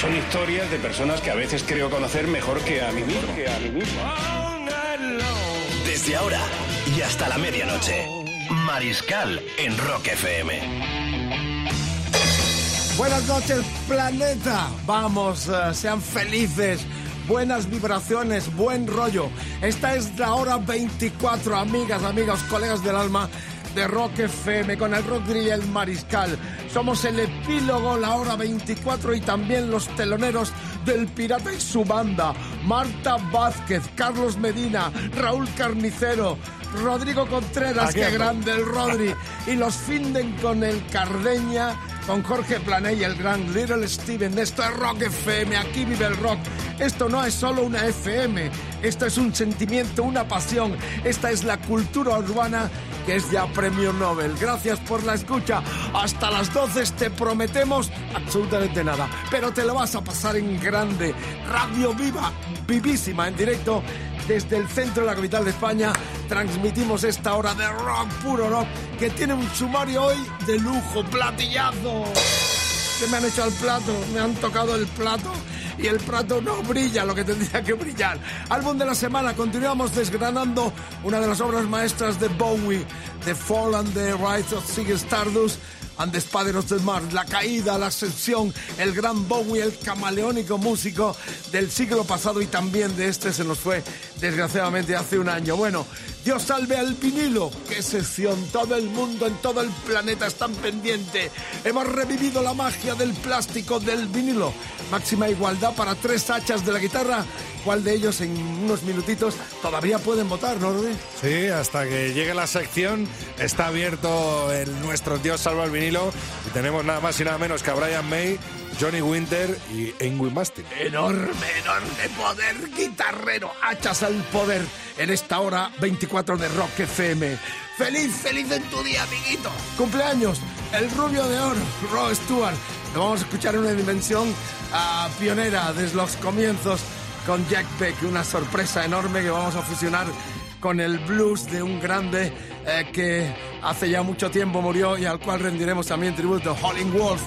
Son historias de personas que a veces creo conocer mejor que a mí mismo. Desde ahora y hasta la medianoche. Mariscal en Rock FM. Buenas noches, planeta. Vamos, eh, sean felices. Buenas vibraciones, buen rollo. Esta es la hora 24, amigas, amigos, colegas del alma de Rock FM con el Rock y el Mariscal. Somos el epílogo, la hora 24 y también los teloneros del Pirata y su banda. Marta Vázquez, Carlos Medina, Raúl Carnicero, Rodrigo Contreras, qué grande el Rodri. Y los finden con el Cardeña, con Jorge Plané y el gran Little Steven. Esto es Rock FM, aquí vive el rock. Esto no es solo una FM, esto es un sentimiento, una pasión. Esta es la cultura urbana que es ya premio Nobel. Gracias por la escucha. Hasta las 12 te prometemos absolutamente nada, pero te lo vas a pasar en grande. Radio Viva, vivísima en directo desde el centro de la capital de España transmitimos esta hora de rock, puro rock, que tiene un sumario hoy de lujo, platillazo. ¿Qué me han hecho al plato? Me han tocado el plato y el plato no brilla lo que tendría que brillar. Álbum de la semana, continuamos desgranando una de las obras maestras de Bowie, The Fall and the Rise of Ziggy Stardust and the Spider of the Mars, la caída, la ascensión, el gran Bowie, el camaleónico músico del siglo pasado y también de este se nos fue desgraciadamente hace un año. Bueno, Dios salve al vinilo, qué sesión, todo el mundo en todo el planeta están pendiente. Hemos revivido la magia del plástico del vinilo. Máxima igualdad para tres hachas de la guitarra. ¿Cuál de ellos en unos minutitos todavía pueden votar, no? Sí, hasta que llegue la sección está abierto el nuestro Dios salva el vinilo y tenemos nada más y nada menos que a Brian May, Johnny Winter y Ingrid Mastin. Enorme, enorme poder guitarrero, hachas al poder en esta hora 24 de Rock FM. Feliz, feliz en tu día, amiguito. Cumpleaños, el rubio de oro, Rod Stewart. Lo vamos a escuchar en una dimensión ah, pionera desde los comienzos con Jack Beck, una sorpresa enorme que vamos a fusionar con el blues de un grande eh, que hace ya mucho tiempo murió y al cual rendiremos también tributo, Holling Wolf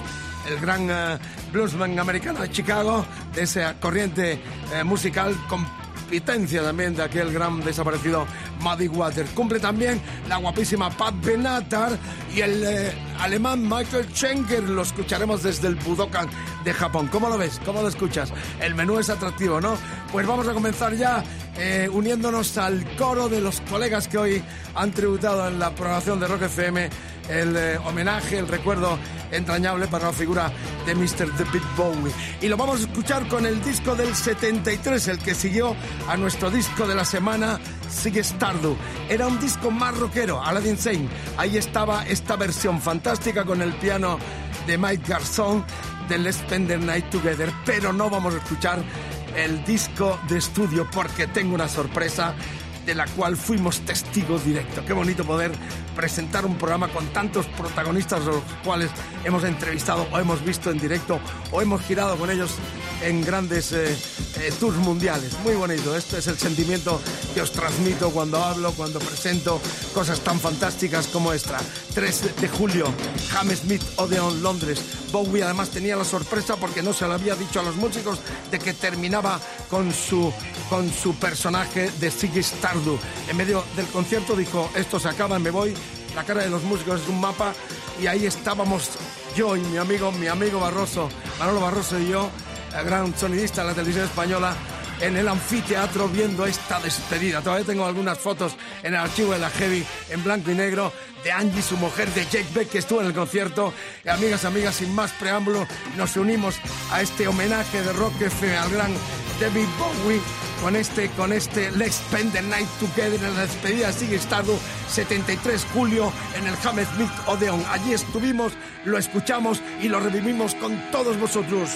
el gran eh, bluesman americano de Chicago, de esa corriente eh, musical competencia también de aquel gran desaparecido Muddy Water. Cumple también la guapísima Pat Benatar y el eh, alemán Michael Schenker. Lo escucharemos desde el Budokan de Japón. ¿Cómo lo ves? ¿Cómo lo escuchas? El menú es atractivo, ¿no? Pues vamos a comenzar ya uniéndonos al coro de los colegas que hoy han tributado en la programación de Rock FM el eh, homenaje, el recuerdo entrañable para la figura de Mr. David Bowie. Y lo vamos a escuchar con el disco del 73, el que siguió a nuestro disco de la semana, Sigue Stardew. Era un disco más rockero, Aladdin Sane. Ahí estaba esta versión fantástica con el piano de Mike Garzón de Let's Spend the Night Together. Pero no vamos a escuchar el disco de estudio porque tengo una sorpresa de la cual fuimos testigos directos. Qué bonito poder presentar un programa con tantos protagonistas, los cuales hemos entrevistado o hemos visto en directo o hemos girado con ellos en grandes eh, eh, tours mundiales. Muy bonito, este es el sentimiento que os transmito cuando hablo, cuando presento cosas tan fantásticas como esta. 3 de julio, Hammersmith Odeon, Londres. Bowie además tenía la sorpresa porque no se lo había dicho a los músicos de que terminaba con su, con su personaje de Ziggy Stardust. En medio del concierto dijo, esto se acaba, me voy. La cara de los músicos es un mapa y ahí estábamos yo y mi amigo, mi amigo Barroso, Manolo Barroso y yo, el gran sonidista de la televisión española, en el anfiteatro viendo esta despedida. Todavía tengo algunas fotos en el archivo de la Heavy en blanco y negro de Angie, su mujer, de Jake Beck, que estuvo en el concierto. Y amigas, amigas, sin más preámbulo, nos unimos a este homenaje de Rock al gran David Bowie con este, con este Let's Spend the Night Together en la despedida sigue estado 73 julio en el Hammersmith Odeon. Allí estuvimos, lo escuchamos y lo revivimos con todos vosotros.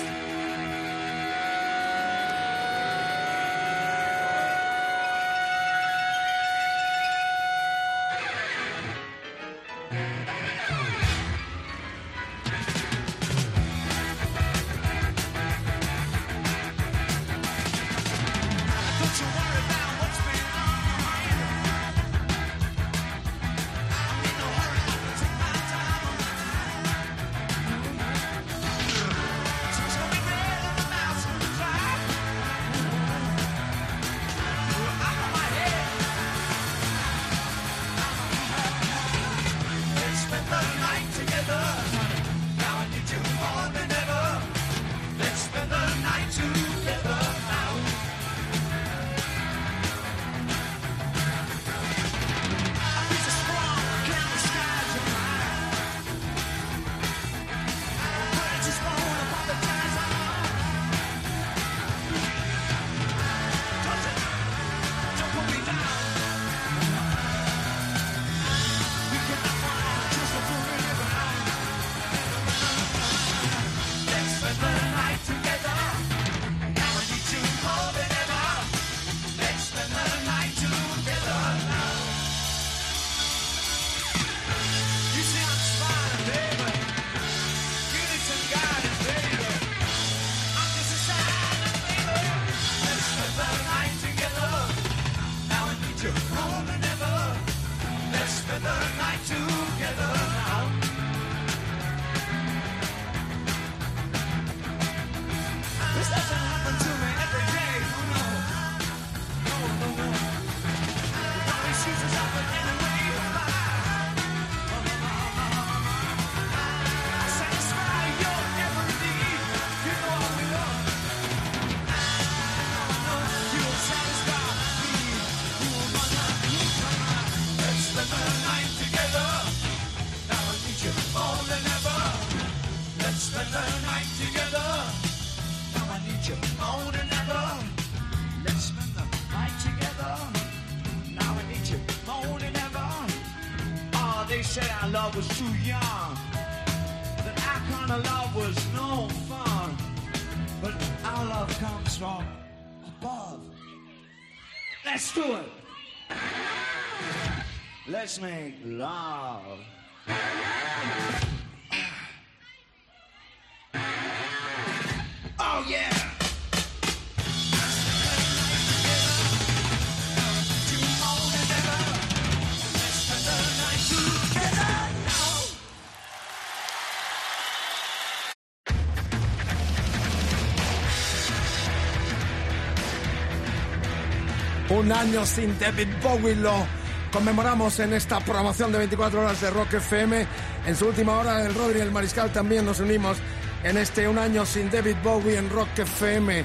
Un año sin David Bowie lo conmemoramos en esta programación de 24 horas de Rock FM. En su última hora, el Rodri y el Mariscal también nos unimos en este Un año sin David Bowie en Rock FM.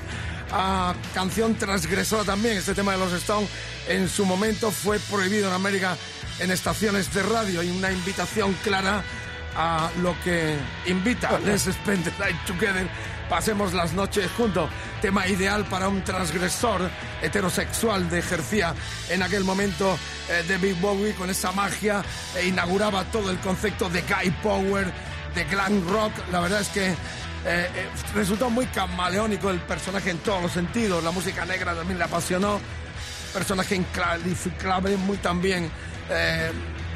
A canción transgresora también, este tema de los Stones en su momento fue prohibido en América en estaciones de radio y una invitación clara a lo que invita Let's Spend the Night Together pasemos las noches juntos. Tema ideal para un transgresor heterosexual de ejercía en aquel momento eh, de Big Bowie con esa magia e inauguraba todo el concepto de guy power, de glam rock. La verdad es que eh, eh, resultó muy camaleónico el personaje en todos los sentidos. La música negra también le apasionó. Personaje inclasificable, muy también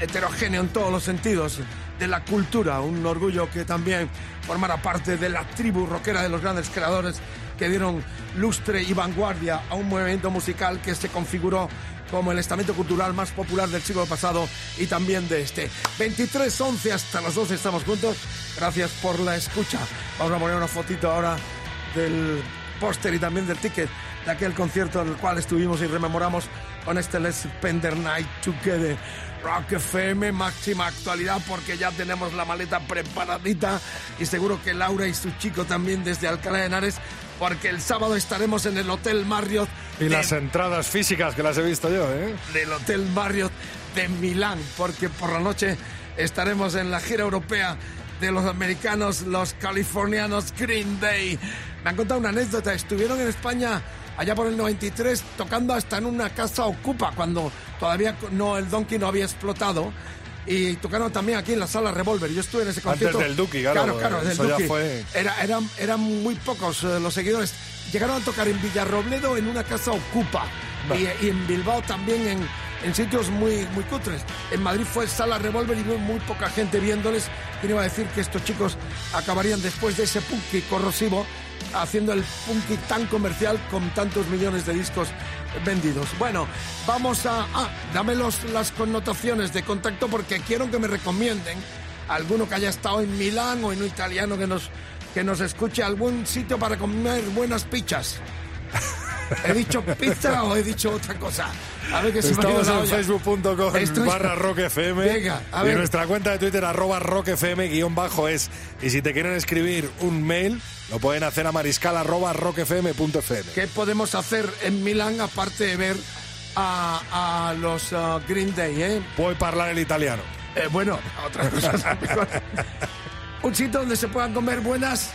heterogéneo en todos los sentidos de la cultura, un orgullo que también formara parte de la tribu rockera de los grandes creadores que dieron lustre y vanguardia a un movimiento musical que se configuró como el estamento cultural más popular del siglo pasado y también de este. 23.11 hasta las 12 estamos juntos. Gracias por la escucha. Vamos a poner una fotito ahora del póster y también del ticket de aquel concierto en el cual estuvimos y rememoramos con este Let's Spend the Night Together. Rock FM, máxima actualidad porque ya tenemos la maleta preparadita y seguro que Laura y su chico también desde Alcalá de Henares porque el sábado estaremos en el Hotel Marriott. Y las entradas físicas que las he visto yo, ¿eh? Del Hotel Marriott de Milán porque por la noche estaremos en la gira europea de los americanos, los californianos Green Day. Me han contado una anécdota, estuvieron en España allá por el 93 tocando hasta en una casa ocupa cuando todavía no el Donkey no había explotado y tocaron también aquí en la sala Revolver. Yo estuve en ese concierto. Antes del Duki, claro. Claro, del Fue... Era, eran, eran muy pocos eh, los seguidores. Llegaron a tocar en Villarrobledo en una casa ocupa y, en Bilbao también en, en sitios muy, muy cutres. En Madrid fue sala Revolver y muy poca gente viéndoles. ¿Quién iba a decir que estos chicos acabarían después de ese punk corrosivo haciendo el punky tan comercial con tantos millones de discos vendidos. Bueno, vamos a... Ah, dame las connotaciones de contacto porque quiero que me recomienden alguno que haya estado en Milán o en un italiano que nos, que nos escuche algún sitio para comer buenas pichas. ¿He dicho pizza o he dicho otra cosa? A ver que se Estamos en facebook.com barra rockfm Venga, a ver. y nuestra cuenta de Twitter arroba rockfm guion bajo es. Y si te quieren escribir un mail, lo pueden hacer a mariscal arroba rockfm.fm. ¿Qué podemos hacer en Milán aparte de ver a, a los uh, Green Day? Eh? Puedo hablar el italiano. Eh, bueno, otras cosas un sitio donde se puedan comer buenas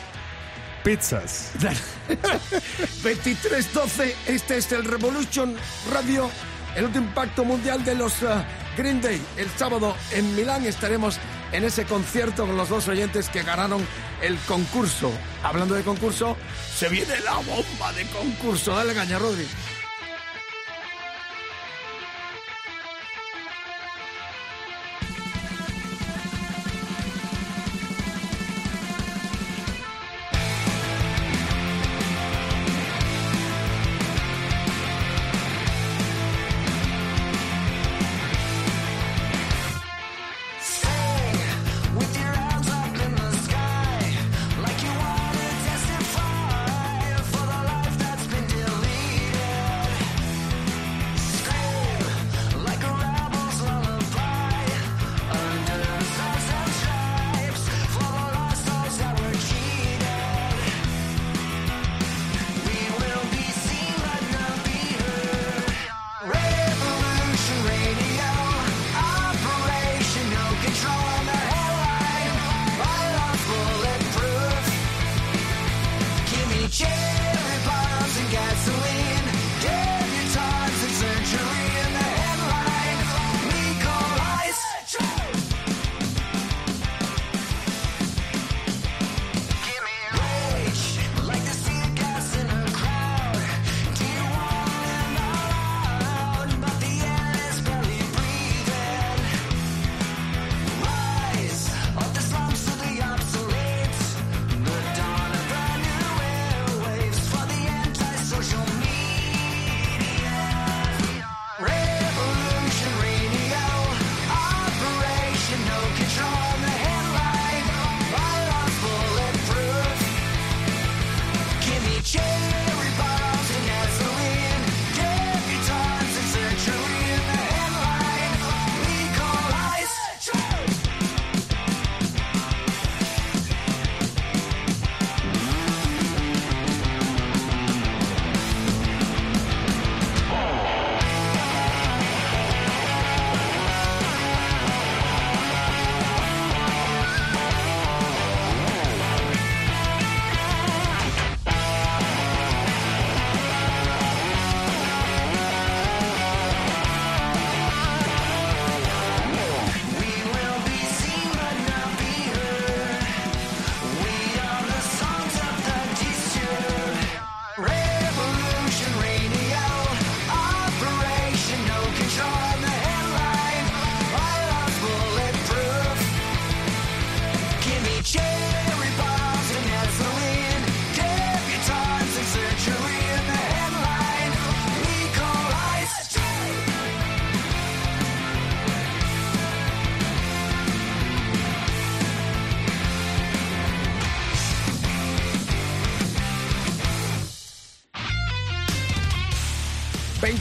pizzas. 23-12, este es el Revolution Radio, el último impacto mundial de los uh, Green Day. El sábado en Milán estaremos en ese concierto con los dos oyentes que ganaron el concurso. Hablando de concurso, se viene la bomba de concurso. Dale caña, Rodri.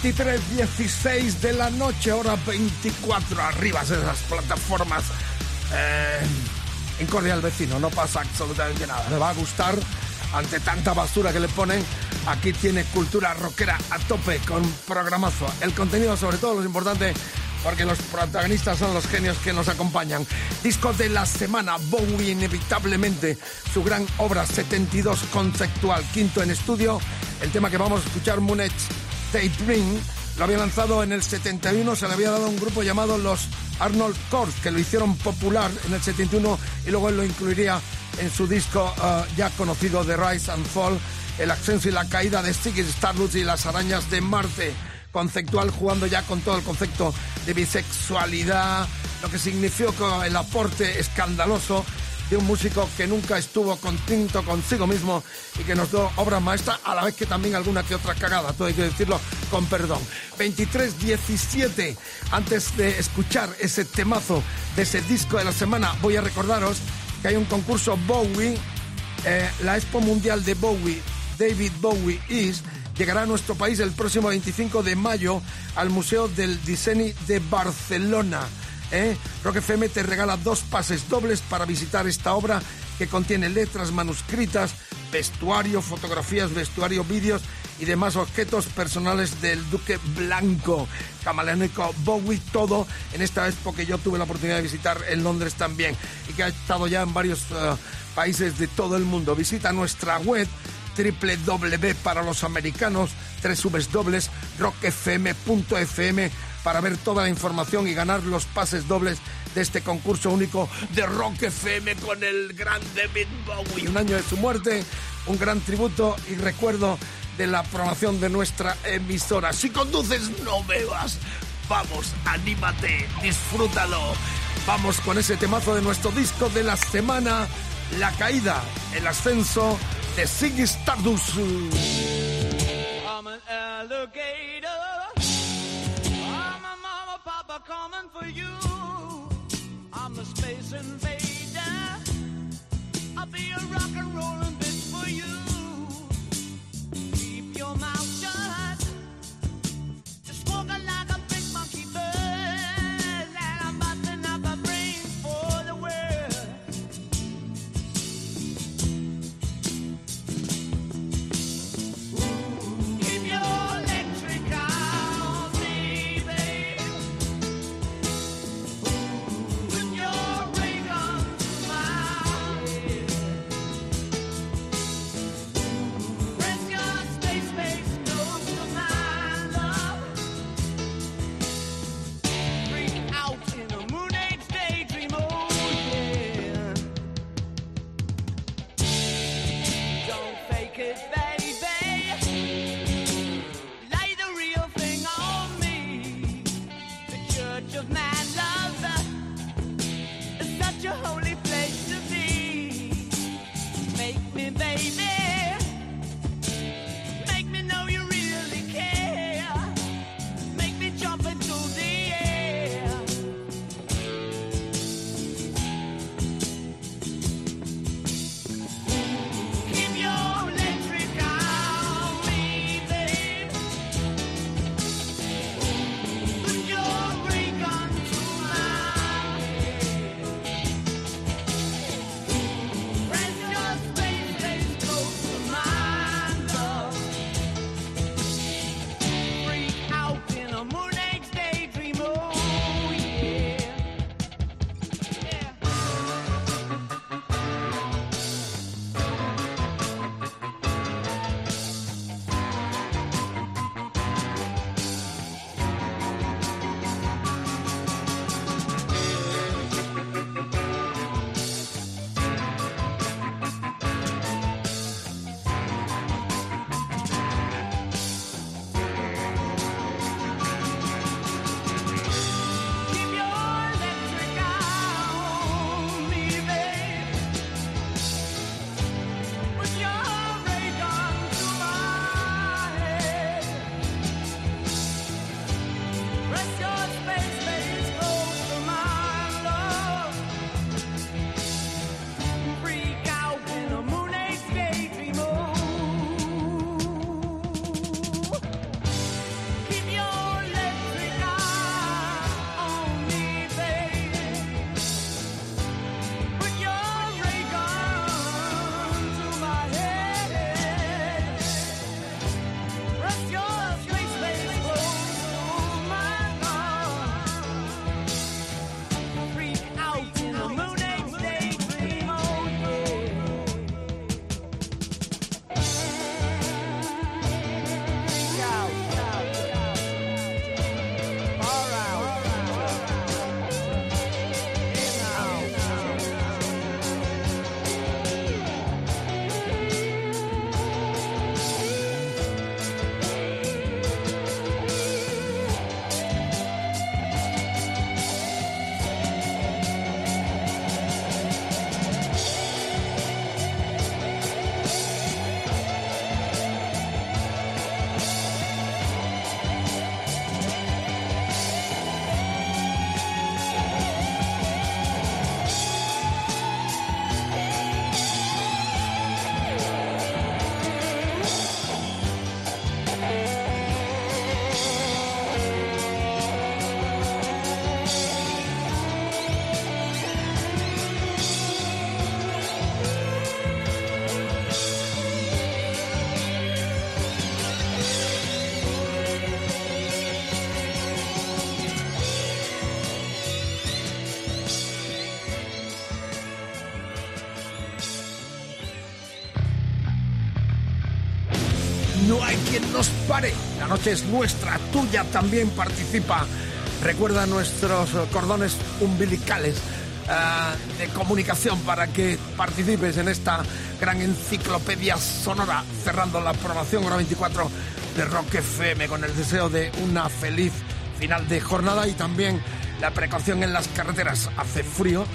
23.16 de la noche, hora 24, arriba de esas plataformas. Eh, en Cordial Vecino, no pasa absolutamente nada. Le va a gustar ante tanta basura que le ponen. Aquí tiene cultura rockera a tope con programazo. El contenido, sobre todo, lo importante porque los protagonistas son los genios que nos acompañan. Disco de la semana, Bowie inevitablemente, su gran obra 72 conceptual, quinto en estudio. El tema que vamos a escuchar, Daydream, lo había lanzado en el 71, se le había dado a un grupo llamado los Arnold Corps, que lo hicieron popular en el 71 y luego él lo incluiría en su disco uh, ya conocido The Rise and Fall, el ascenso y la caída de Ziggy Stardust y las arañas de Marte conceptual jugando ya con todo el concepto de bisexualidad, lo que significó el aporte escandaloso de un músico que nunca estuvo contento consigo mismo y que nos dio obra maestra, a la vez que también alguna que otra cagada, todo hay que decirlo con perdón. 23-17, antes de escuchar ese temazo de ese disco de la semana, voy a recordaros que hay un concurso Bowie, eh, la Expo Mundial de Bowie, David Bowie Is, llegará a nuestro país el próximo 25 de mayo al Museo del Diseño de Barcelona. ¿Eh? Rock FM te regala dos pases dobles para visitar esta obra que contiene letras manuscritas, vestuario, fotografías, vestuario, vídeos y demás objetos personales del Duque Blanco, camaleónico Bowie, todo en esta expo que yo tuve la oportunidad de visitar en Londres también y que ha estado ya en varios eh, países de todo el mundo. Visita nuestra web www para los americanos, www.rockfm.fm para ver toda la información y ganar los pases dobles de este concurso único de Rock FM con el gran David Bowie. Un año de su muerte, un gran tributo y recuerdo de la programación de nuestra emisora. Si conduces, no bebas. Vamos, anímate, disfrútalo. Vamos con ese temazo de nuestro disco de la semana, La Caída, el ascenso de Ziggy Stardust. I'm an. Coming for you. I'm the space invader. I'll be a rock and rollin' La noche es nuestra, tuya también participa. Recuerda nuestros cordones umbilicales uh, de comunicación para que participes en esta gran enciclopedia sonora, cerrando la programación hora 24 de Rock FM con el deseo de una feliz final de jornada y también la precaución en las carreteras. Hace frío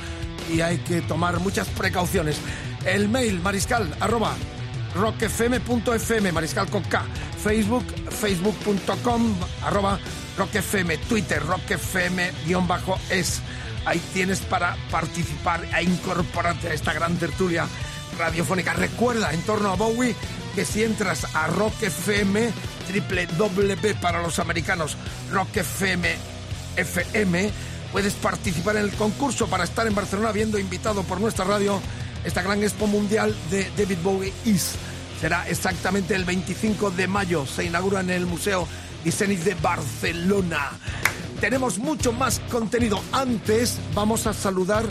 y hay que tomar muchas precauciones. El mail mariscal arroba rockfm.fm, mariscal K, Facebook, facebook.com, arroba rockfm, Twitter, rockfm-es. Ahí tienes para participar e incorporarte a esta gran tertulia radiofónica. Recuerda, en torno a Bowie, que si entras a Rock FM, triple W para los americanos, Rock FM, FM, puedes participar en el concurso para estar en Barcelona, viendo invitado por nuestra radio esta gran expo mundial de David Bowie Is. Será exactamente el 25 de mayo. Se inaugura en el Museo Disenis de Barcelona. Tenemos mucho más contenido. Antes vamos a saludar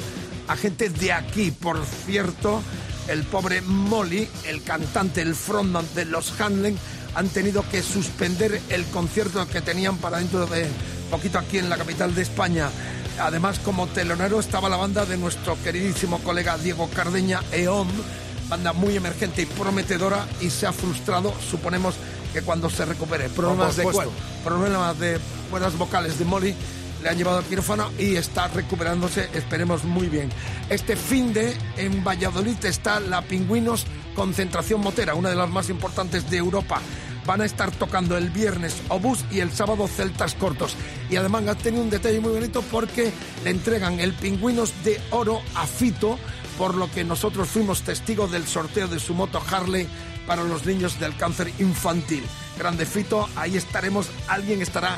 a gente de aquí. Por cierto, el pobre Molly, el cantante, el frontman de los Hanlen, han tenido que suspender el concierto que tenían para dentro de poquito aquí en la capital de España. Además, como telonero estaba la banda de nuestro queridísimo colega Diego Cardeña, EOM, banda muy emergente y prometedora, y se ha frustrado, suponemos que cuando se recupere. Problemas de, problemas de cuerdas vocales de Molly le han llevado al quirófano y está recuperándose, esperemos muy bien. Este fin de en Valladolid está la Pingüinos Concentración Motera, una de las más importantes de Europa. Van a estar tocando el viernes Obús y el sábado Celtas Cortos. Y además ha tenido un detalle muy bonito porque le entregan el Pingüinos de Oro a Fito, por lo que nosotros fuimos testigos del sorteo de su moto Harley para los niños del cáncer infantil. Grande Fito, ahí estaremos, alguien estará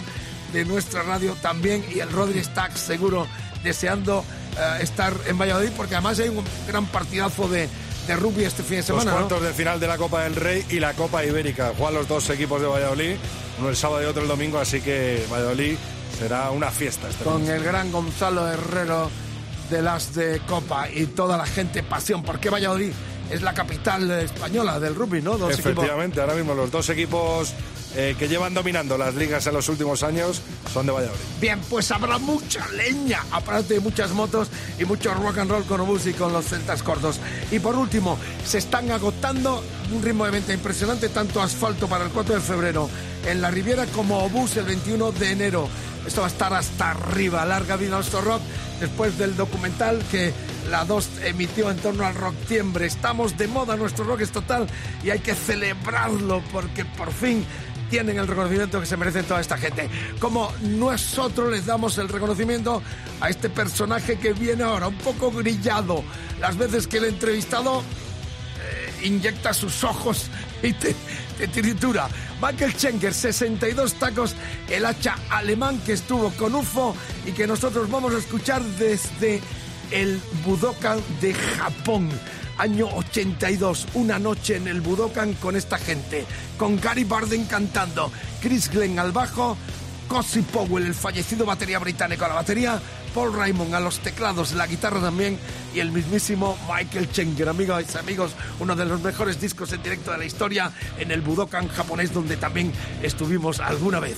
de nuestra radio también y el Rodri está seguro deseando eh, estar en Valladolid porque además hay un gran partidazo de, de rugby este fin de semana. Los cuartos de final de la Copa del Rey y la Copa Ibérica. Juegan los dos equipos de Valladolid, uno el sábado y otro el domingo, así que Valladolid será una fiesta. Este Con el gran Gonzalo Herrero de las de Copa y toda la gente pasión. porque Valladolid? Es la capital española del rugby, ¿no? Dos Efectivamente, ahora mismo los dos equipos eh, que llevan dominando las ligas en los últimos años son de Valladolid. Bien, pues habrá mucha leña, aparte de muchas motos y mucho rock and roll con obús y con los celtas cortos. Y por último, se están agotando un ritmo de venta impresionante, tanto asfalto para el 4 de febrero en la Riviera como obús el 21 de enero. Esto va a estar hasta arriba. Larga vida nuestro rock después del documental que la 2 emitió en torno al rock tiembre. Estamos de moda, nuestro rock es total y hay que celebrarlo porque por fin tienen el reconocimiento que se merecen toda esta gente. Como nosotros les damos el reconocimiento a este personaje que viene ahora, un poco grillado. Las veces que el entrevistado eh, inyecta sus ojos y te, tritura. Michael Schenker, 62 tacos, el hacha alemán que estuvo con UFO y que nosotros vamos a escuchar desde el Budokan de Japón. Año 82, una noche en el Budokan con esta gente, con Gary Barden cantando, Chris Glenn al bajo, Cossy Powell, el fallecido batería británico a la batería, Paul Raymond a los teclados, la guitarra también y el mismísimo Michael Chenger. Amigos y amigos, uno de los mejores discos en directo de la historia en el Budokan japonés donde también estuvimos alguna vez.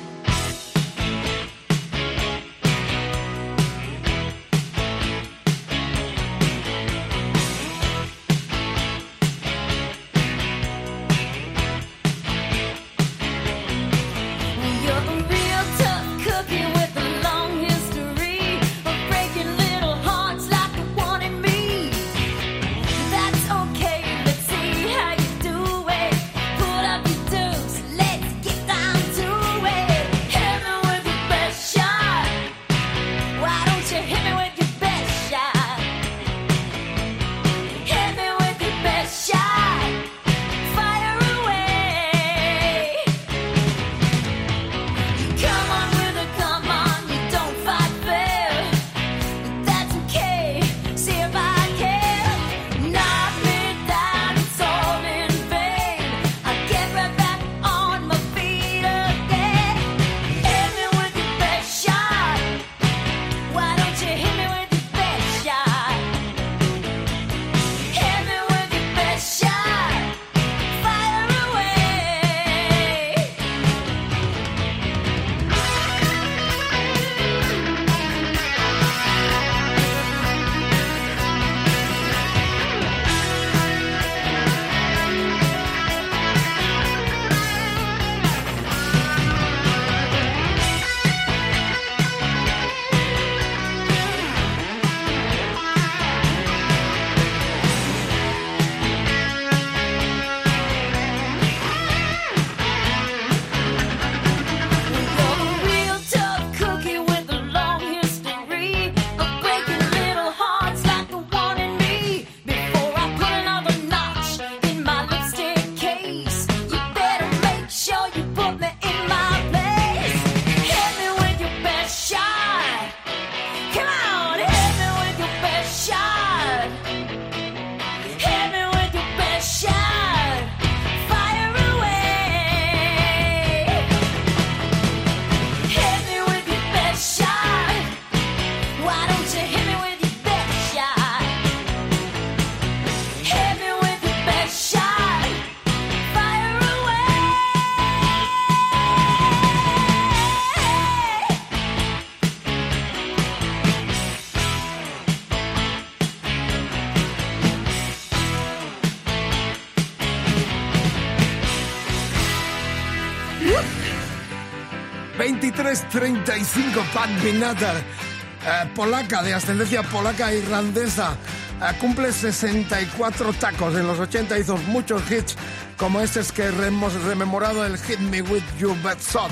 23-35, Pat Benatar, eh, polaca, de ascendencia polaca e irlandesa. Eh, cumple 64 tacos. En los 80 hizo muchos hits, como este es que hemos rememorado el Hit Me With You Bet Sot.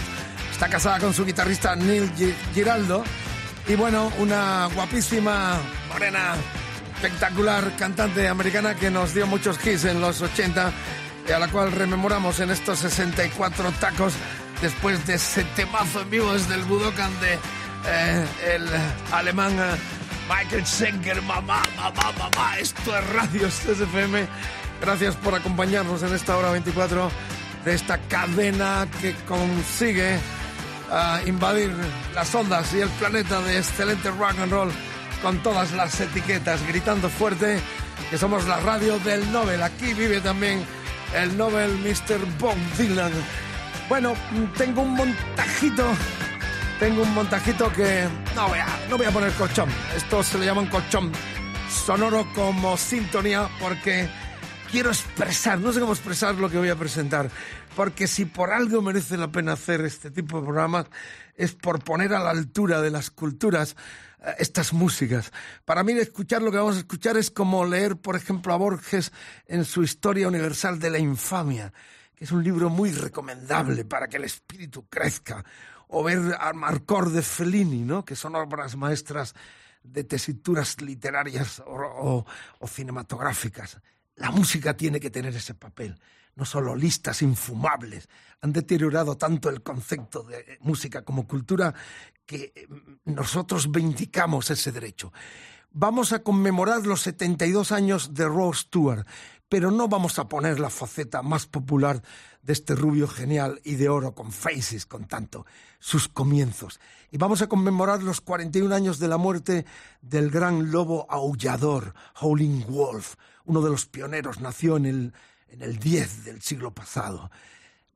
Está casada con su guitarrista Neil Giraldo. Y bueno, una guapísima, morena, espectacular cantante americana que nos dio muchos hits en los 80 y a la cual rememoramos en estos 64 tacos después de ese temazo en vivo desde el Budokan de eh, el alemán eh, Michael Schenker. Mamá, mamá, mamá, esto es Radio SFM. Gracias por acompañarnos en esta hora 24 de esta cadena que consigue uh, invadir las ondas y el planeta de excelente rock and roll con todas las etiquetas, gritando fuerte que somos la radio del Nobel. Aquí vive también el Nobel Mr. Bob Dylan. Bueno, tengo un montajito, tengo un montajito que no voy a, no voy a poner colchón. Esto se le llama un colchón sonoro como sintonía porque quiero expresar, no sé cómo expresar lo que voy a presentar, porque si por algo merece la pena hacer este tipo de programas es por poner a la altura de las culturas eh, estas músicas. Para mí escuchar lo que vamos a escuchar es como leer, por ejemplo, a Borges en su Historia Universal de la Infamia es un libro muy recomendable para que el espíritu crezca, o ver a Marcor de Fellini, ¿no? que son obras maestras de tesituras literarias o, cinematográficas. La música tiene que tener ese papel, no solo listas infumables. Han deteriorado tanto el concepto de música como cultura que mm, nosotros vindicamos ese derecho. Vamos a conmemorar los 72 años de Rose Stewart, pero no vamos a poner la faceta más popular de este rubio genial y de oro con Faces, con tanto, sus comienzos. Y vamos a conmemorar los 41 años de la muerte del gran lobo aullador, Howling Wolf, uno de los pioneros, nació en el, en el 10 del siglo pasado.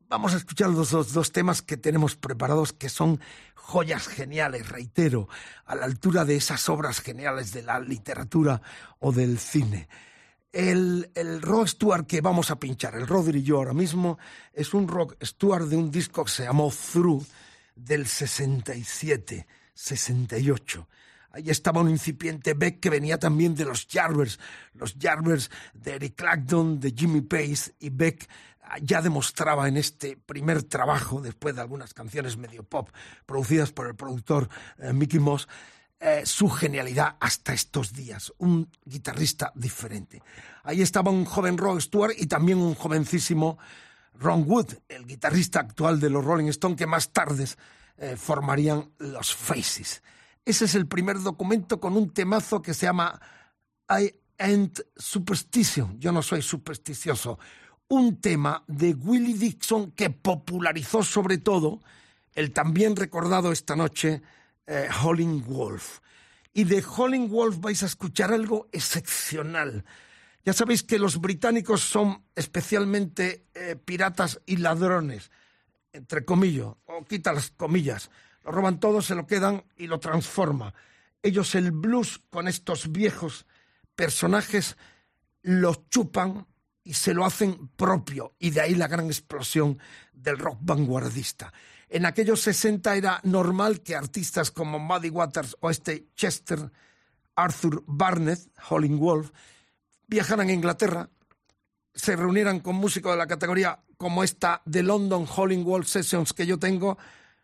Vamos a escuchar los dos temas que tenemos preparados, que son joyas geniales, reitero, a la altura de esas obras geniales de la literatura o del cine. El, el, rock Stuart que vamos a pinchar, el Rodri y yo ahora mismo, es un rock Stuart de un disco que se llamó Through del 67, 68. Ahí estaba un incipiente Beck que venía también de los Jarvers, los Jarvers de Eric Clapton, de Jimmy Pace, y Beck ya demostraba en este primer trabajo, después de algunas canciones medio pop producidas por el productor eh, Mickey Moss, eh, su genialidad hasta estos días, un guitarrista diferente. Ahí estaba un joven Rod Stewart y también un jovencísimo Ron Wood, el guitarrista actual de los Rolling Stones, que más tarde eh, formarían los Faces. Ese es el primer documento con un temazo que se llama I Ain't Superstition. Yo no soy supersticioso. Un tema de Willie Dixon que popularizó sobre todo el también recordado esta noche eh, Holling Wolf. Y de Holling Wolf vais a escuchar algo excepcional. Ya sabéis que los británicos son especialmente eh, piratas y ladrones, entre comillas, o quita las comillas. Lo roban todo, se lo quedan y lo transforma. Ellos el blues con estos viejos personajes lo chupan y se lo hacen propio. Y de ahí la gran explosión del rock vanguardista. En aquellos 60 era normal que artistas como Muddy Waters o este Chester Arthur Barnett, Holling Wolf, viajaran a Inglaterra, se reunieran con músicos de la categoría como esta de London Holling Wolf Sessions que yo tengo,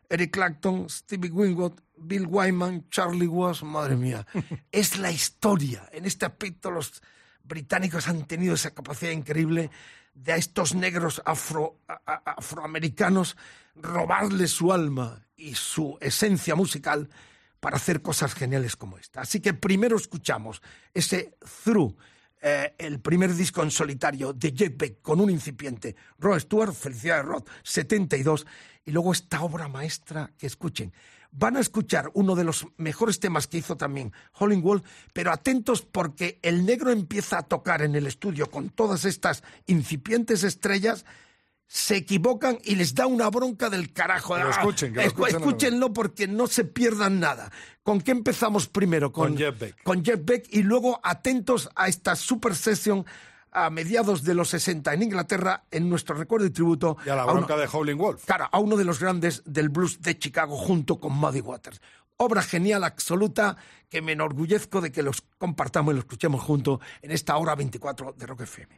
Eric Clapton, Stevie Winwood, Bill Wyman, Charlie Watts, madre mía. es la historia. En este aspecto los británicos han tenido esa capacidad increíble de a estos negros afroamericanos robarle su alma y su esencia musical para hacer cosas geniales como esta. Así que primero escuchamos ese Through, eh, el primer disco en solitario de Jeff con un incipiente Rod Stewart, Felicidades Rod, 72, y luego esta obra maestra que escuchen. Van a escuchar uno de los mejores temas que hizo también Hollingwall, pero atentos porque el negro empieza a tocar en el estudio con todas estas incipientes estrellas se equivocan y les da una bronca del carajo. Que lo escuchen, que lo Escúchenlo porque no se pierdan nada. ¿Con qué empezamos primero? Con, Jeff Beck. Con Jeff Beck y luego atentos a esta super session a mediados de los 60 en Inglaterra en nuestro recuerdo y tributo. Y a la bronca de Howling Wolf. Claro, a uno de los grandes del blues de Chicago junto con Muddy Waters. Obra genial, absoluta, que me enorgullezco de que los compartamos y los escuchemos juntos en esta hora 24 de Rock FM.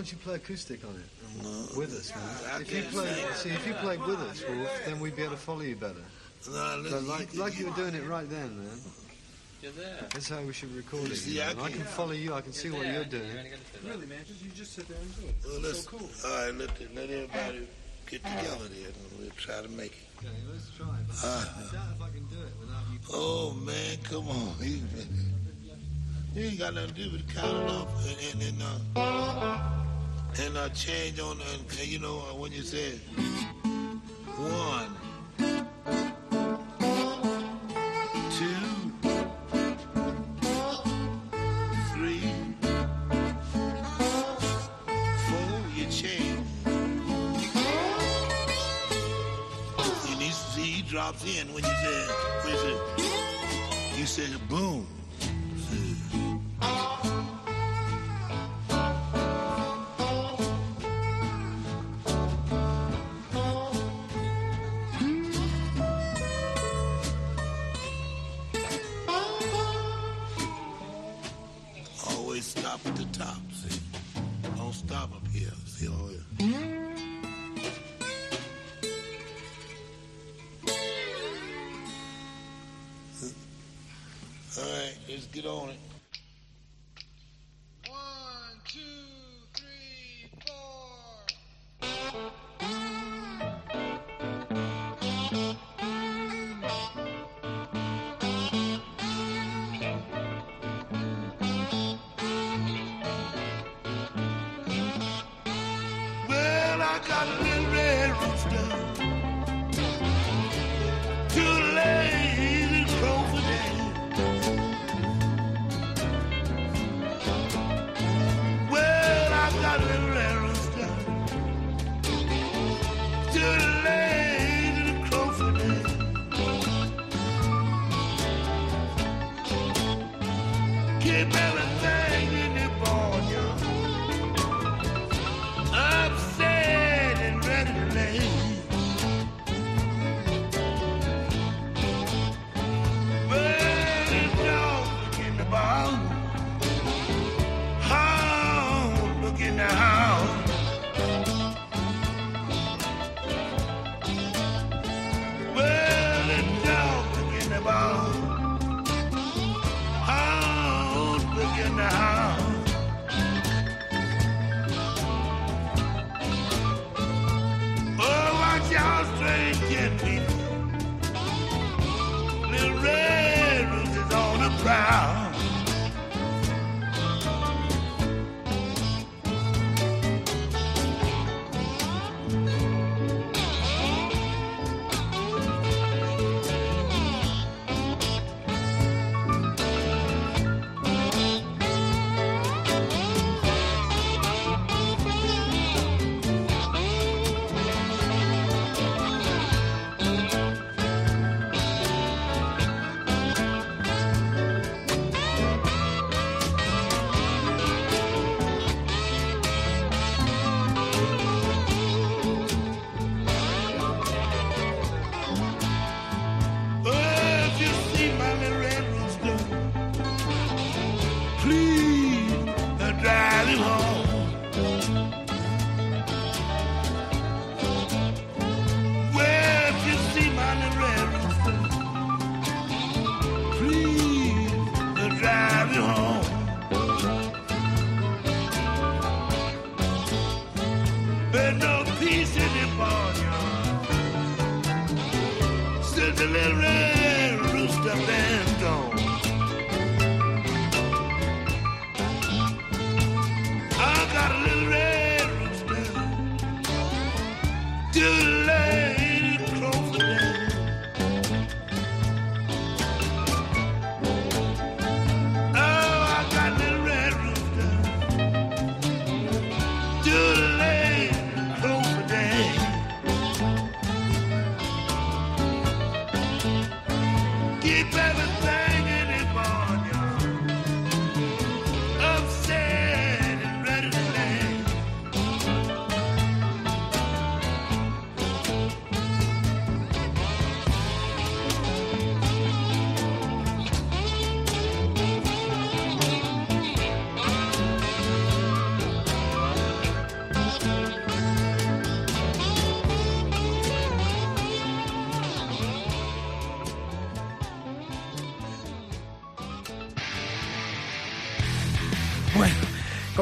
Don't you play acoustic on it? No. With us, man. I if you play, sing. see, if you played with us, Wolf, then we'd be able to follow you better. No, But like, like you were doing it right then, man. You're there. That's how we should record it. see, you I know, I can can't- follow you. I can see what you're doing. Really, man, just you just sit there and do it. Well, let's, All right, let, the, let everybody get together there, and we'll try to make it. Okay, let's try. But Uh, I doubt if I can do it without you. oh man, come on, you, you ain't got nothing to do but count it off and and, and uh and uh, change on and, you know uh, when you say one,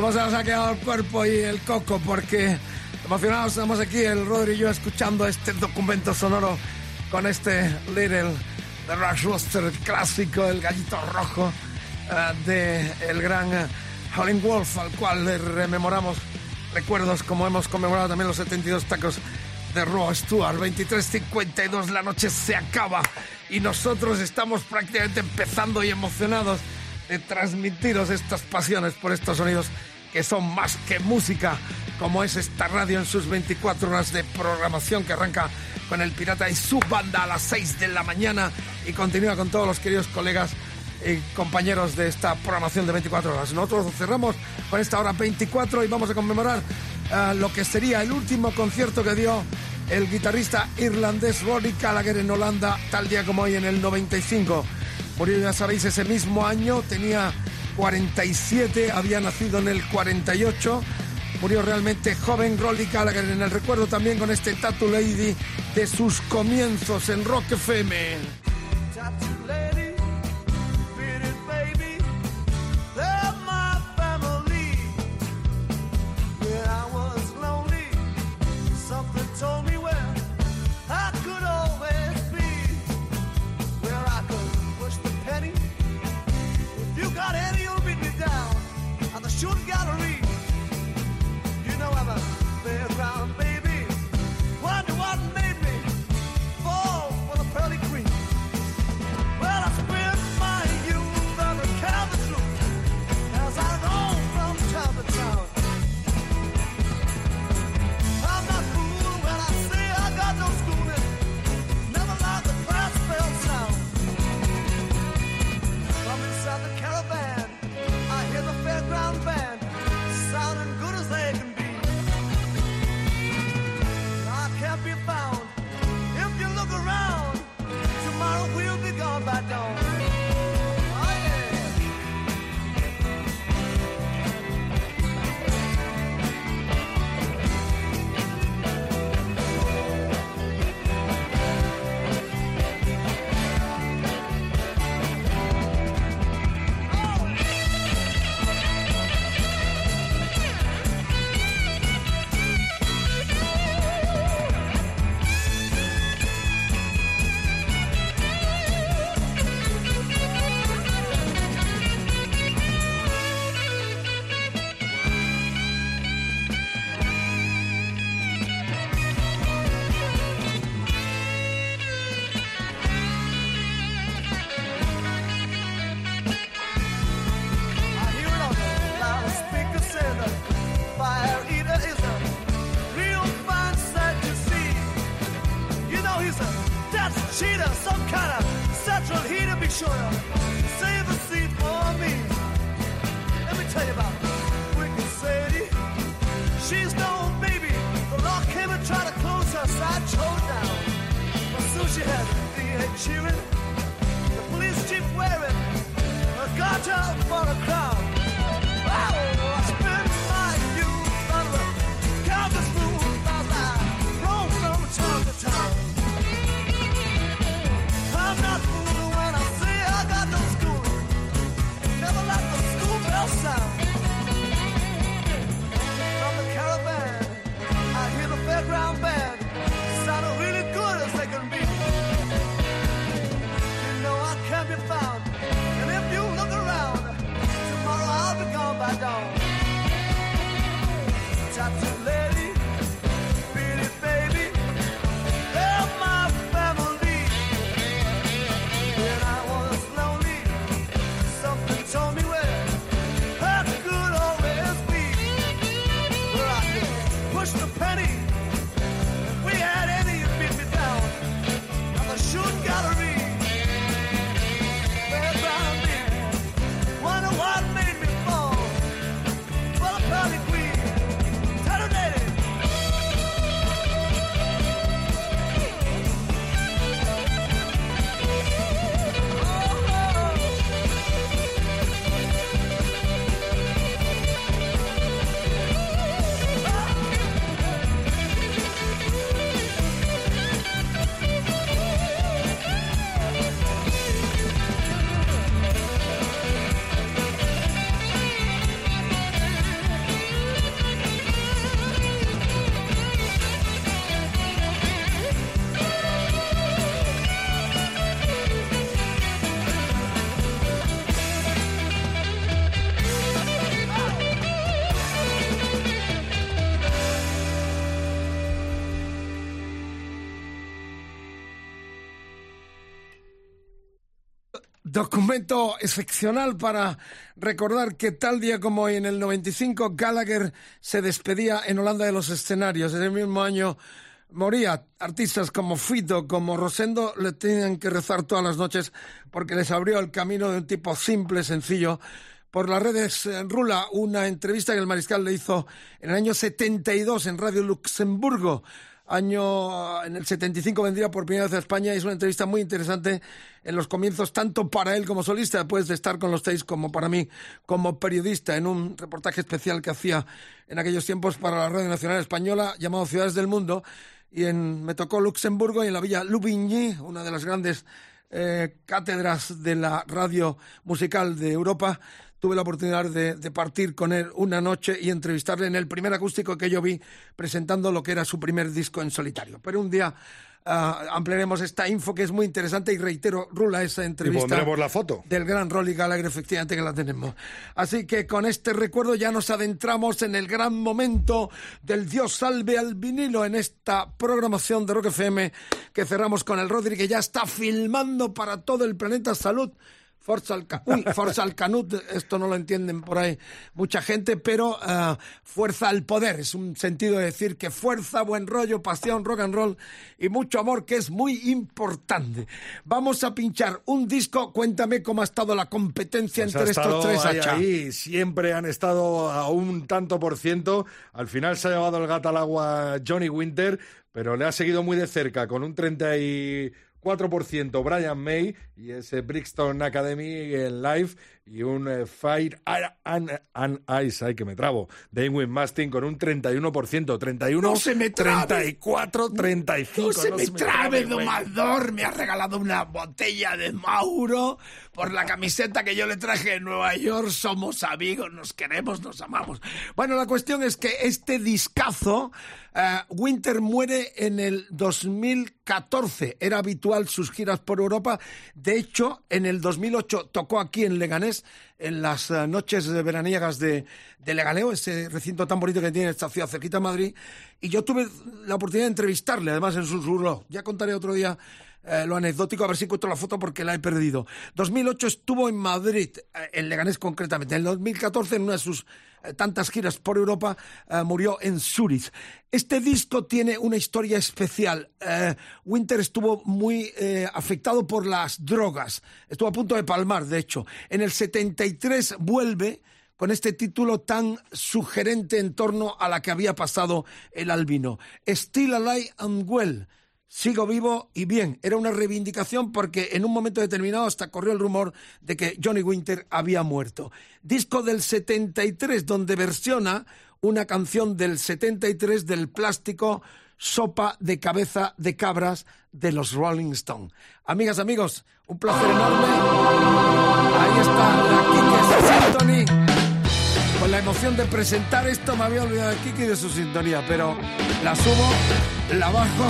¿cómo se nos ha quedado el cuerpo y el coco? Porque emocionados estamos aquí, el Rodri y yo, escuchando este documento sonoro con este Little de Rush Roster clásico, el gallito rojo uh, de gran uh, Wolf, al cual le rememoramos recuerdos como hemos conmemorado también los 72 tacos de Raw Stewart. 23.52, la noche se acaba y nosotros estamos prácticamente empezando y emocionados de transmitiros estas pasiones por estos sonidos que son más que música, como es esta radio en sus 24 horas de programación que arranca con el Pirata y su banda a las 6 de la mañana y continúa con todos los queridos colegas y compañeros de esta programación de 24 horas. Nosotros cerramos con esta hora 24 y vamos a conmemorar uh, lo que sería el último concierto que dio el guitarrista irlandés Rory Gallagher en Holanda, tal día como hoy en el 95. Murió ya sabéis ese mismo año, tenía 47, había nacido en el 48. Murió realmente joven Rolly Gallagher en el recuerdo también con este Tattoo Lady de sus comienzos en Rock FM. Documento excepcional para recordar que tal día como hoy en el 95 Gallagher se despedía en Holanda de los escenarios. En el mismo año moría. Artistas como Fito, como Rosendo le tenían que rezar todas las noches porque les abrió el camino de un tipo simple, sencillo. Por las redes eh, rula una entrevista que el mariscal le hizo en el año 72 en Radio Luxemburgo año en el 75 vendría por primera vez a España. Y es una entrevista muy interesante en los comienzos tanto para él como solista después de estar con los seis como para mí como periodista en un reportaje especial que hacía en aquellos tiempos para la Radio Nacional Española llamado Ciudades del Mundo. Y en, me tocó Luxemburgo y en la villa Lubigny, una de las grandes eh, cátedras de la radio musical de Europa tuve la oportunidad de, partir con él una noche y entrevistarle en el primer acústico que yo vi presentando lo que era su primer disco en solitario. Pero un día ah, ampliaremos esta info que es muy interesante y reitero, Rula, esa entrevista. Y pondremos la foto. Del gran Rolly Gallagher, efectivamente que la tenemos. Así que con este recuerdo ya nos adentramos en el gran momento del Dios salve al vinilo en esta programación de Rock FM que cerramos con el Rodri que ya está filmando para todo el planeta salud Forza al, Uy, Forza al Canut, esto no lo entienden por ahí mucha gente, pero uh, fuerza al poder, es un sentido de decir que fuerza, buen rollo, pasión, rock and roll y mucho amor, que es muy importante. Vamos a pinchar un disco, cuéntame cómo ha estado la competencia pues entre estos tres ahí, ahí, siempre han estado a un tanto por ciento, al final se ha llevado el gato al agua Johnny Winter, pero le ha seguido muy de cerca con un 30 y 4% Brian May y ese Brixton Academy en live y un eh, Fire and, Ice, ay que me trabo, Dane Mastin con un 31%, 31, no se me 34, 35. No se me, trabe, domador, me ha regalado una botella de Mauro por la camiseta que yo le traje en Nueva York, somos amigos, nos queremos, nos amamos. Bueno, la cuestión es que este discazo eh, Winter muere en el 2014. Era habitual sus giras por Europa. De hecho, en el 2008 tocó aquí en Leganés, en las eh, noches veraniegas de, de ese recinto tan bonito que tiene esta ciudad cerquita de Madrid. Y yo tuve la oportunidad de entrevistarle, además en su. Ya contaré otro día eh, lo anecdótico, a ver si encuentro la foto porque la he perdido. 2008 estuvo en Madrid, en Leganés concretamente. En el 2014, en una de sus eh, tantas giras por Europa, eh, murió en Zurich. Este disco tiene una historia especial. Eh, Winter estuvo muy afectado por las drogas. Estuvo a punto de palmar, de hecho. En el 73 vuelve con este título tan sugerente en torno a la que había pasado el albino. Still Alive and Well sigo vivo y bien. Era una reivindicación porque en un momento determinado hasta corrió el rumor de que Johnny Winter había muerto. Disco del 73 donde versiona una canción del 73 del plástico Sopa de cabeza de cabras de los Rolling Stones. Amigas, amigos, un placer enorme. Ahí está la Kike de presentar esto me había olvidado de Kiki y de su sintonía, pero la subo, la bajo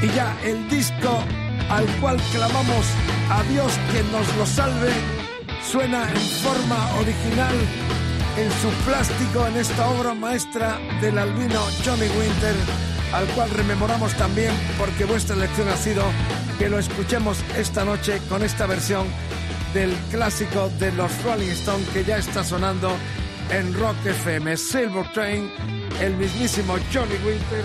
y ya el disco al cual clamamos a Dios que nos lo salve suena en forma original en su plástico en esta obra maestra del albino Johnny Winter, al cual rememoramos también porque vuestra elección ha sido que lo escuchemos esta noche con esta versión del clásico de los Rolling Stones que ya está sonando en Rock FM. Silver Train, el mismísimo Johnny Winter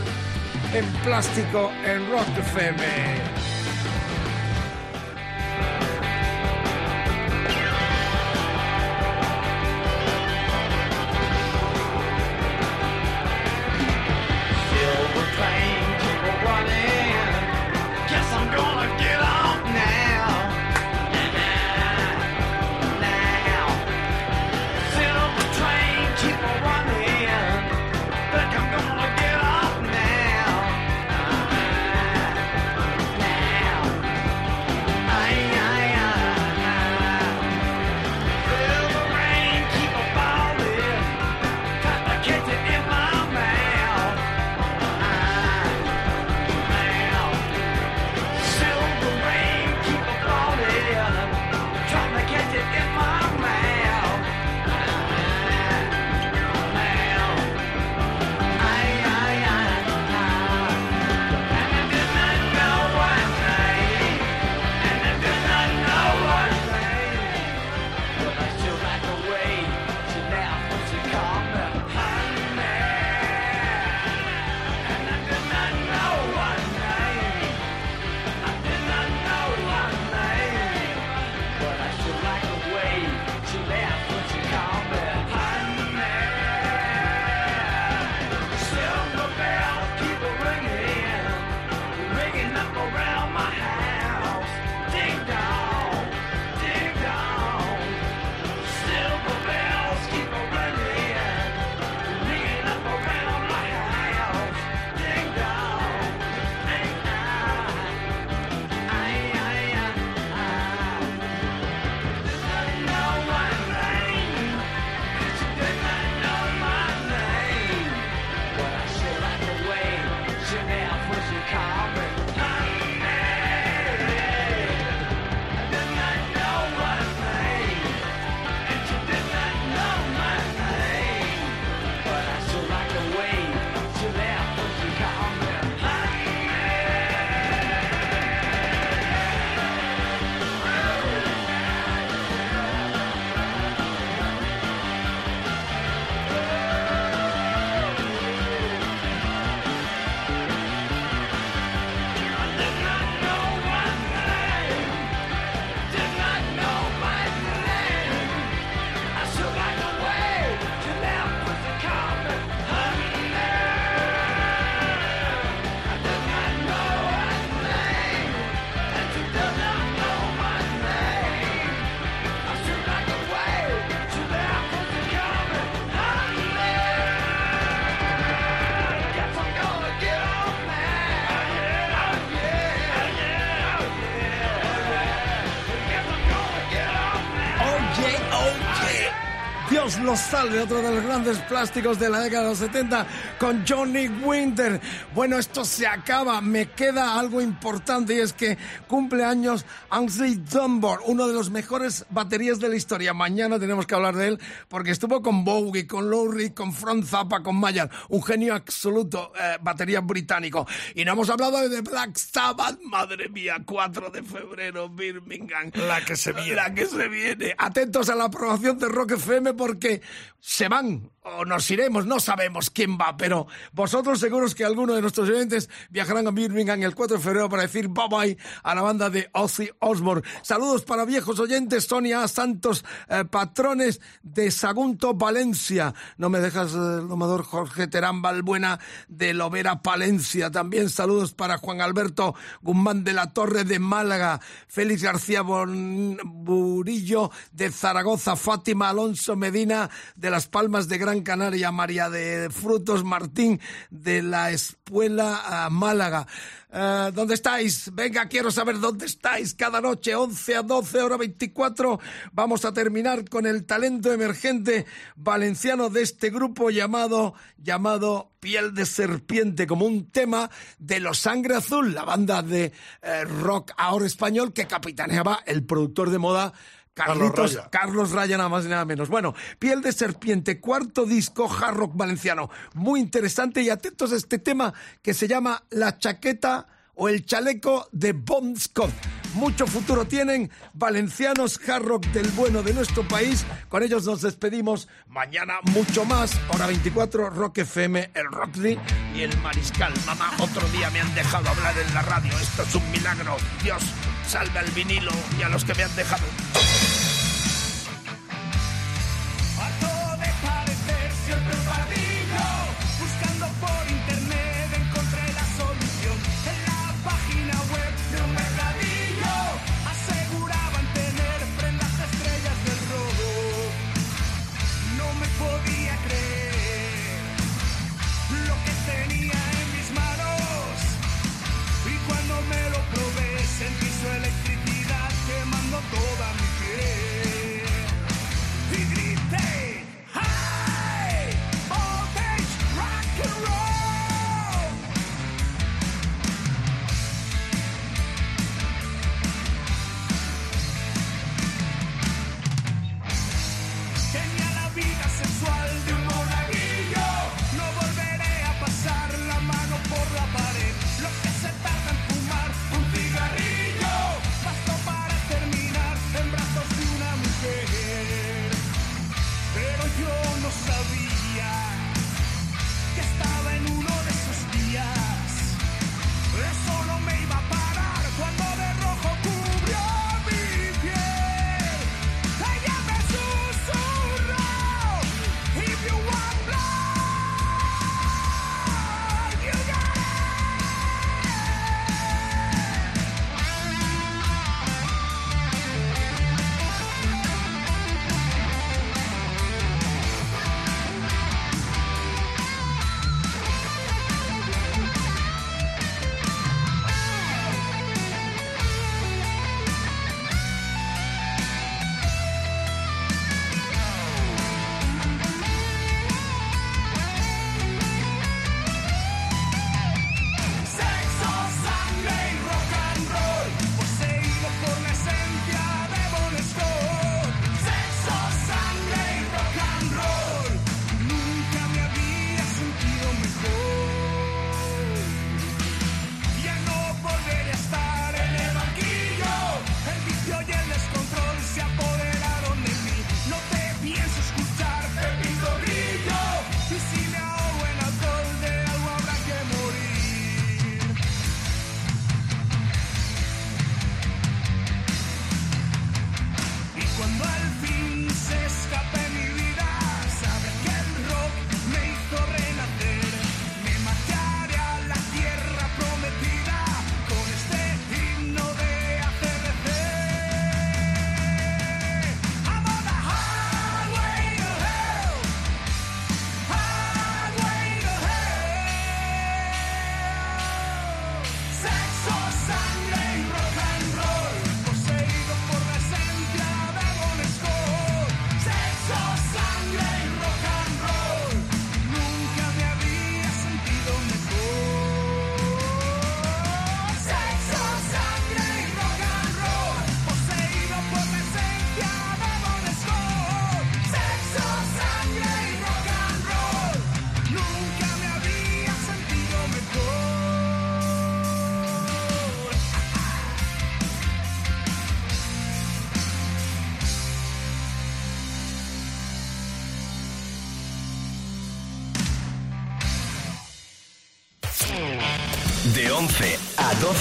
en plástico en Rock FM. Salve, otro de los grandes plásticos de la década de los 70 con Johnny Winter. Bueno, esto se acaba, me queda algo importante y es que cumple años Ainsley Dunbar, uno de los mejores baterías de la historia. Mañana tenemos que hablar de él porque estuvo con Bowie, con Lowry, con Frank Zappa, con Mayer, un genio absoluto, eh, batería británico. Y no hemos hablado de Black Sabbath, madre mía, 4 de febrero, Birmingham. La que se viene. La que se viene. Atentos a la aprobación de Rock FM porque se van o nos iremos, no sabemos quién va, pero vosotros seguros que alguno de nuestros oyentes viajarán a Birmingham el 4 de febrero para decir bye bye a la banda de Ozzy Osbourne. Saludos para viejos oyentes, Sonia Santos, eh, patrones de Sagunto, Valencia. No me dejas, eh, el domador Jorge Terán Balbuena de Lovera, Palencia. También saludos para Juan Alberto Guzmán de la Torre de Málaga, Félix García Burillo de Zaragoza, Fátima Alonso Medina de Las Palmas de Gran Canaria, María de Frutos Martín de la Espuela Málaga. Uh, ¿Dónde estáis? Venga, quiero saber dónde estáis. Cada noche, 11 a 12, hora 24, vamos a terminar con el talento emergente valenciano de este grupo llamado, llamado Piel de Serpiente, como un tema de Los Sangre Azul, la banda de eh, rock ahora español que capitaneaba el productor de moda Carlitos, Carlos Raya. nada más y nada menos. Bueno, Piel de Serpiente, cuarto disco hard rock valenciano. Muy interesante y atentos a este tema que se llama La chaqueta o el chaleco de Bon Scott. Mucho futuro tienen valencianos hard rock del bueno de nuestro país. Con ellos nos despedimos. Mañana mucho más. Hora 24, Rock FM, el Rockly y el Mariscal. Mamá, otro día me han dejado hablar en la radio. Esto es un milagro. Dios, salve al vinilo y a los que me han dejado. Everybody.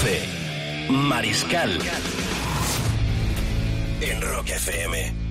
12, Mariscal. En Rock FM.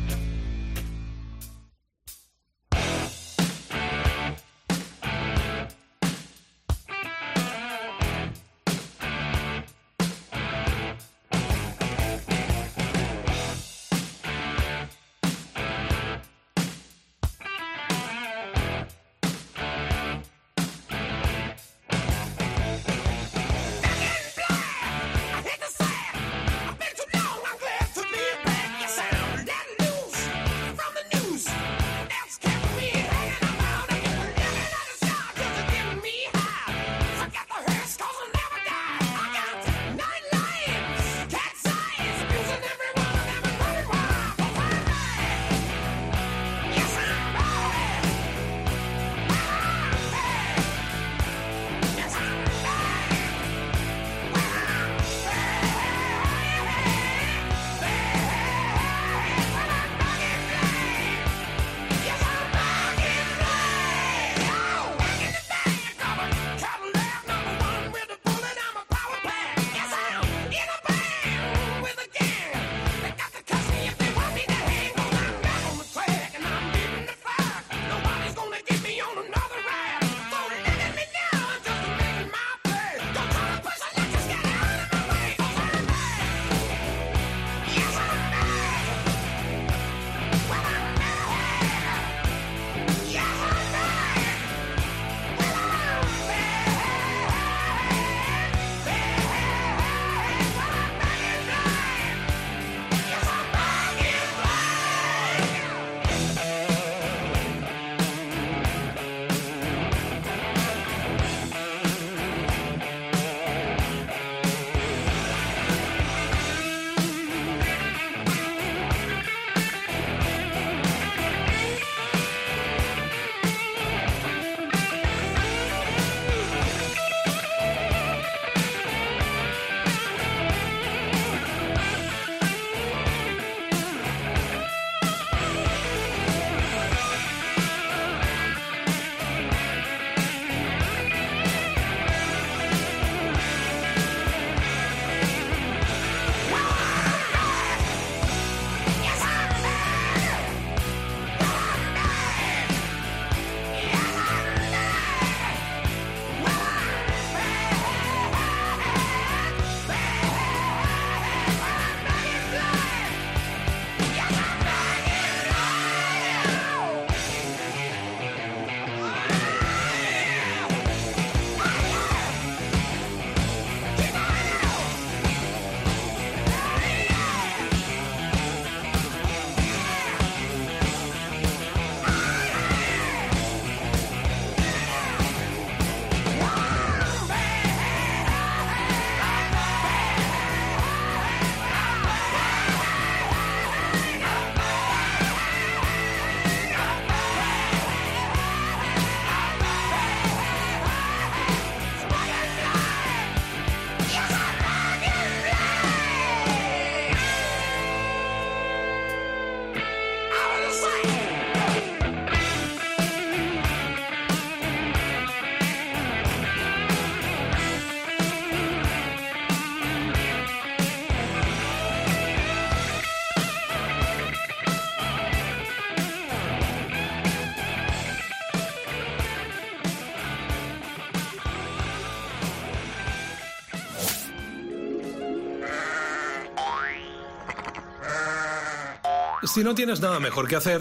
Si no tienes nada mejor que hacer,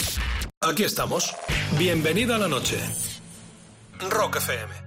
aquí estamos. Bienvenida a la noche. Rock FM.